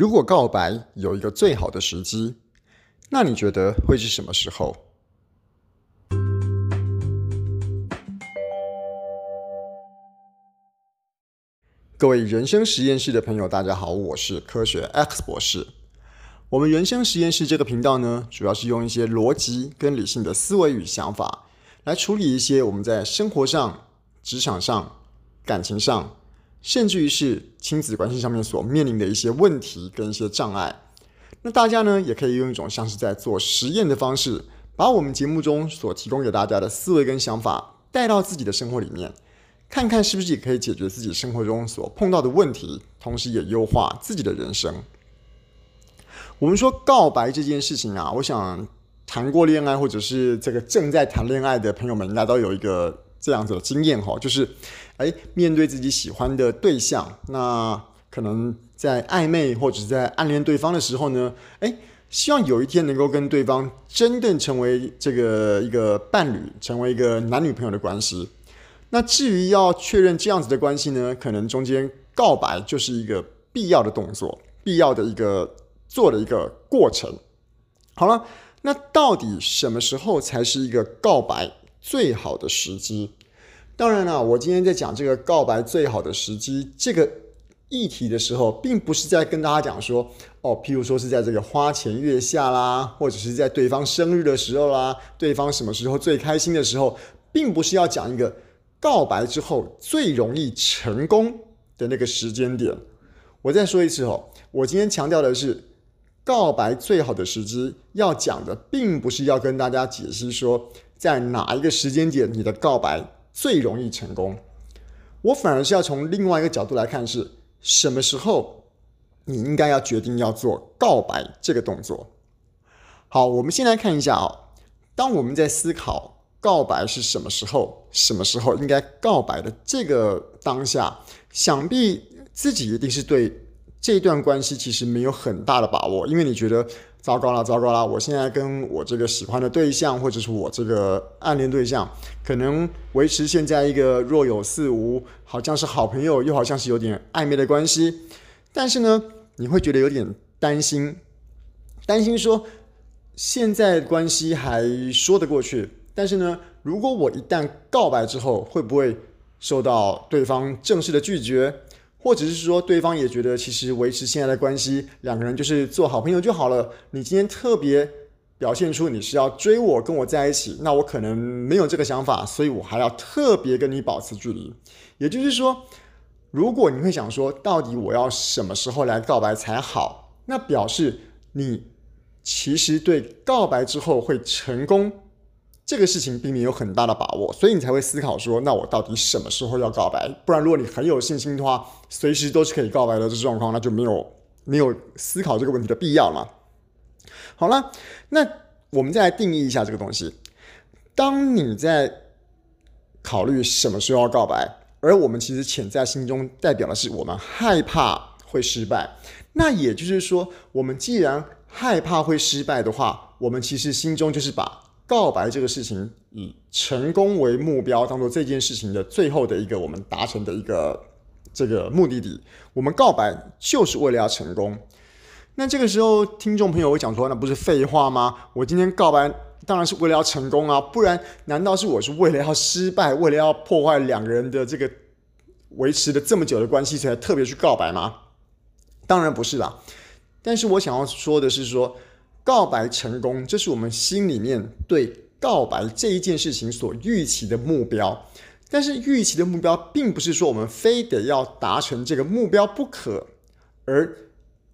如果告白有一个最好的时机，那你觉得会是什么时候？各位人生实验室的朋友，大家好，我是科学 X 博士。我们人生实验室这个频道呢，主要是用一些逻辑跟理性的思维与想法，来处理一些我们在生活上、职场上、感情上，甚至于是亲子关系上面所面临的一些问题跟一些障碍。那大家呢，也可以用一种像是在做实验的方式，把我们节目中所提供给大家的思维跟想法带到自己的生活里面。看看是不是也可以解决自己生活中所碰到的问题，同时也优化自己的人生。我们说告白这件事情啊，我想谈过恋爱或者是这个正在谈恋爱的朋友们，应该都有一个这样子的经验哈，就是哎，面对自己喜欢的对象，那可能在暧昧或者在暗恋对方的时候呢，哎，希望有一天能够跟对方真正成为这个一个伴侣，成为一个男女朋友的关系。那至于要确认这样子的关系呢，可能中间告白就是一个必要的动作，必要的一个做的一个过程。好了，那到底什么时候才是一个告白最好的时机？当然了，我今天在讲这个告白最好的时机这个议题的时候，并不是在跟大家讲说，哦，譬如说是在这个花前月下啦，或者是在对方生日的时候啦，对方什么时候最开心的时候，并不是要讲一个。告白之后最容易成功的那个时间点，我再说一次哦，我今天强调的是，告白最好的时机，要讲的并不是要跟大家解释说在哪一个时间点你的告白最容易成功，我反而是要从另外一个角度来看，是什么时候你应该要决定要做告白这个动作。好，我们先来看一下哦，当我们在思考。告白是什么时候？什么时候应该告白的？这个当下，想必自己一定是对这段关系其实没有很大的把握，因为你觉得糟糕了，糟糕了！我现在跟我这个喜欢的对象，或者是我这个暗恋对象，可能维持现在一个若有似无，好像是好朋友，又好像是有点暧昧的关系。但是呢，你会觉得有点担心，担心说现在关系还说得过去。但是呢，如果我一旦告白之后，会不会受到对方正式的拒绝，或者是说对方也觉得其实维持现在的关系，两个人就是做好朋友就好了？你今天特别表现出你是要追我，跟我在一起，那我可能没有这个想法，所以我还要特别跟你保持距离。也就是说，如果你会想说，到底我要什么时候来告白才好？那表示你其实对告白之后会成功。这个事情并没有很大的把握，所以你才会思考说，那我到底什么时候要告白？不然，如果你很有信心的话，随时都是可以告白的这状况，那就没有没有思考这个问题的必要了。好了，那我们再来定义一下这个东西。当你在考虑什么时候要告白，而我们其实潜在心中代表的是我们害怕会失败，那也就是说，我们既然害怕会失败的话，我们其实心中就是把。告白这个事情以成功为目标，当做这件事情的最后的一个我们达成的一个这个目的地。我们告白就是为了要成功。那这个时候，听众朋友会讲说：“那不是废话吗？我今天告白当然是为了要成功啊，不然难道是我是为了要失败，为了要破坏两个人的这个维持了这么久的关系才特别去告白吗？当然不是啦。但是我想要说的是说。告白成功，这是我们心里面对告白这一件事情所预期的目标。但是预期的目标，并不是说我们非得要达成这个目标不可，而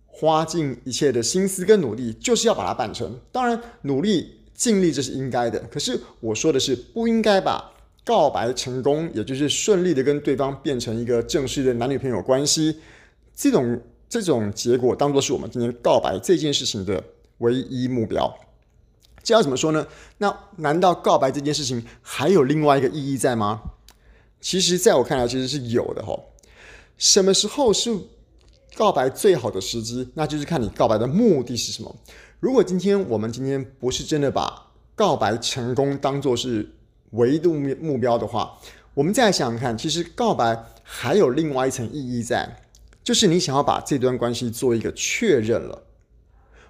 花尽一切的心思跟努力，就是要把它办成。当然，努力尽力这是应该的。可是我说的是，不应该把告白成功，也就是顺利的跟对方变成一个正式的男女朋友关系，这种这种结果，当做是我们今天告白这件事情的。唯一目标，这要怎么说呢？那难道告白这件事情还有另外一个意义在吗？其实，在我看来，其实是有的吼。什么时候是告白最好的时机？那就是看你告白的目的是什么。如果今天我们今天不是真的把告白成功当做是唯一的目标的话，我们再想想看，其实告白还有另外一层意义在。就是你想要把这段关系做一个确认了。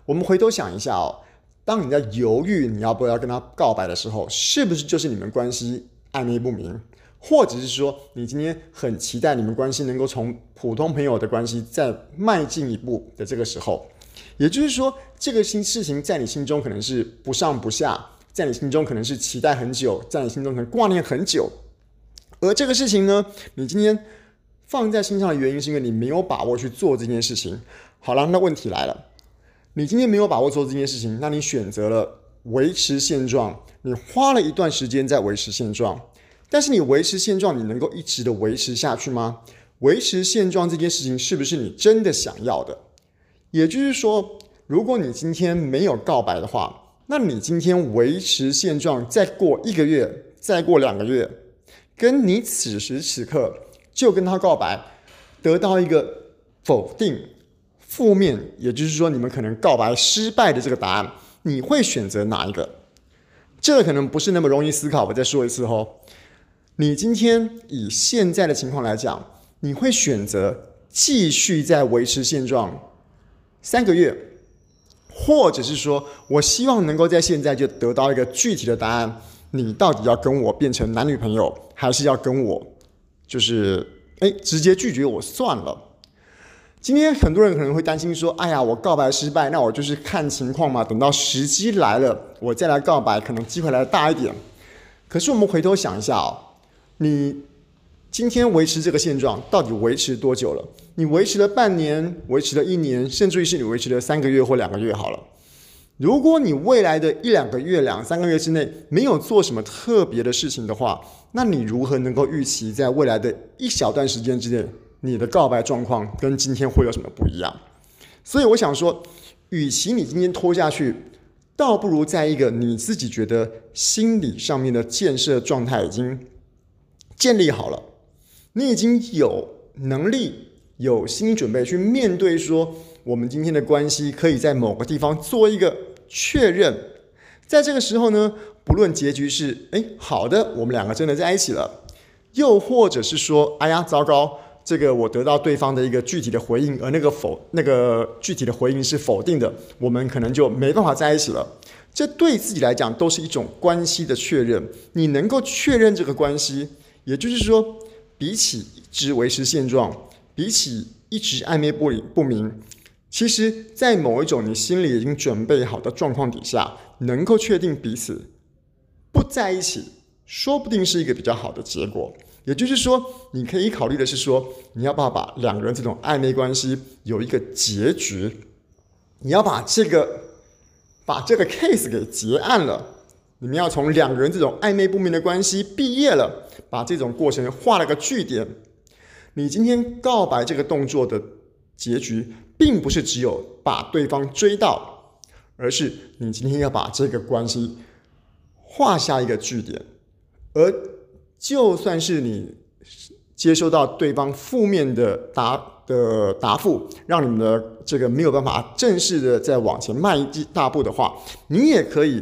我们回头想一下哦，当你在犹豫你要不要跟他告白的时候，是不是就是你们关系暧昧不明？或者是说，你今天很期待你们关系能够从普通朋友的关系再迈进一步的这个时候，也就是说，这个新事情在你心中可能是不上不下，在你心中可能是期待很久，在你心中可能挂念很久。而这个事情呢，你今天放在心上的原因是因为你没有把握去做这件事情。好了，那问题来了，你今天没有把握做这件事情，那你选择了维持现状，你花了一段时间在维持现状。但是你维持现状，你能够一直的维持下去吗？维持现状这件事情是不是你真的想要的？也就是说，如果你今天没有告白的话，那你今天维持现状，再过一个月，再过两个月，跟你此时此刻就跟他告白，得到一个否定、负面，也就是说你们可能告白失败的这个答案，你会选择哪一个？这个可能不是那么容易思考。我再说一次哦。你今天以现在的情况来讲，你会选择继续在维持现状三个月，或者是说我希望能够在现在就得到一个具体的答案，你到底要跟我变成男女朋友，还是要跟我就是哎直接拒绝我算了？今天很多人可能会担心说，哎呀，我告白失败，那我就是看情况嘛，等到时机来了，我再来告白，可能机会来的大一点。可是我们回头想一下哦。你今天维持这个现状，到底维持多久了？你维持了半年，维持了一年，甚至于是你维持了三个月或两个月好了。如果你未来的一两个月、两三个月之内没有做什么特别的事情的话，那你如何能够预期在未来的一小段时间之内，你的告白状况跟今天会有什么不一样？所以我想说，与其你今天拖下去，倒不如在一个你自己觉得心理上面的建设状态已经。建立好了，你已经有能力、有心理准备去面对说，我们今天的关系可以在某个地方做一个确认。在这个时候呢，不论结局是哎好的，我们两个真的在一起了，又或者是说，哎呀糟糕，这个我得到对方的一个具体的回应，而那个否那个具体的回应是否定的，我们可能就没办法在一起了。这对自己来讲都是一种关系的确认。你能够确认这个关系。也就是说，比起一直维持现状，比起一直暧昧不不明，其实，在某一种你心里已经准备好的状况底下，能够确定彼此不在一起，说不定是一个比较好的结果。也就是说，你可以考虑的是说，你要不要把两个人这种暧昧关系有一个结局？你要把这个把这个 case 给结案了。你们要从两个人这种暧昧不明的关系毕业了，把这种过程画了个句点。你今天告白这个动作的结局，并不是只有把对方追到，而是你今天要把这个关系画下一个句点。而就算是你接收到对方负面的答的答复，让你们的这个没有办法正式的再往前迈一大步的话，你也可以。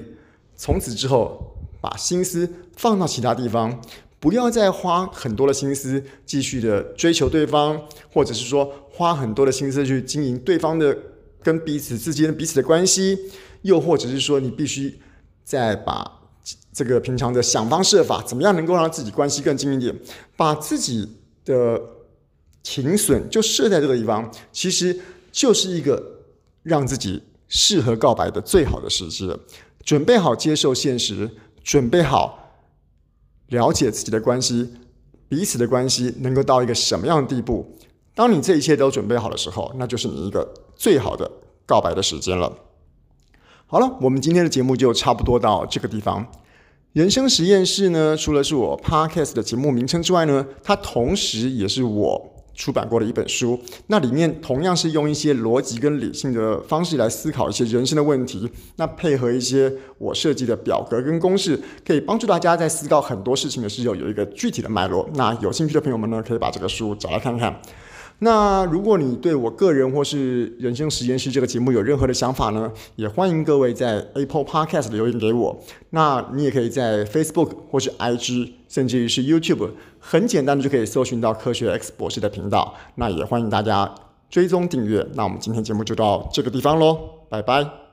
从此之后，把心思放到其他地方，不要再花很多的心思继续的追求对方，或者是说花很多的心思去经营对方的跟彼此之间彼此的关系，又或者是说你必须再把这个平常的想方设法，怎么样能够让自己关系更近一点，把自己的停损就设在这个地方，其实就是一个让自己适合告白的最好的时机了。准备好接受现实，准备好了解自己的关系，彼此的关系能够到一个什么样的地步？当你这一切都准备好的时候，那就是你一个最好的告白的时间了。好了，我们今天的节目就差不多到这个地方。人生实验室呢，除了是我 Podcast 的节目名称之外呢，它同时也是我。出版过的一本书，那里面同样是用一些逻辑跟理性的方式来思考一些人生的问题，那配合一些我设计的表格跟公式，可以帮助大家在思考很多事情的时候有一个具体的脉络。那有兴趣的朋友们呢，可以把这个书找来看看。那如果你对我个人或是人生实验室这个节目有任何的想法呢，也欢迎各位在 Apple Podcast 留言给我。那你也可以在 Facebook 或是 IG，甚至于是 YouTube，很简单的就可以搜寻到科学 X 博士的频道。那也欢迎大家追踪订阅。那我们今天节目就到这个地方喽，拜拜。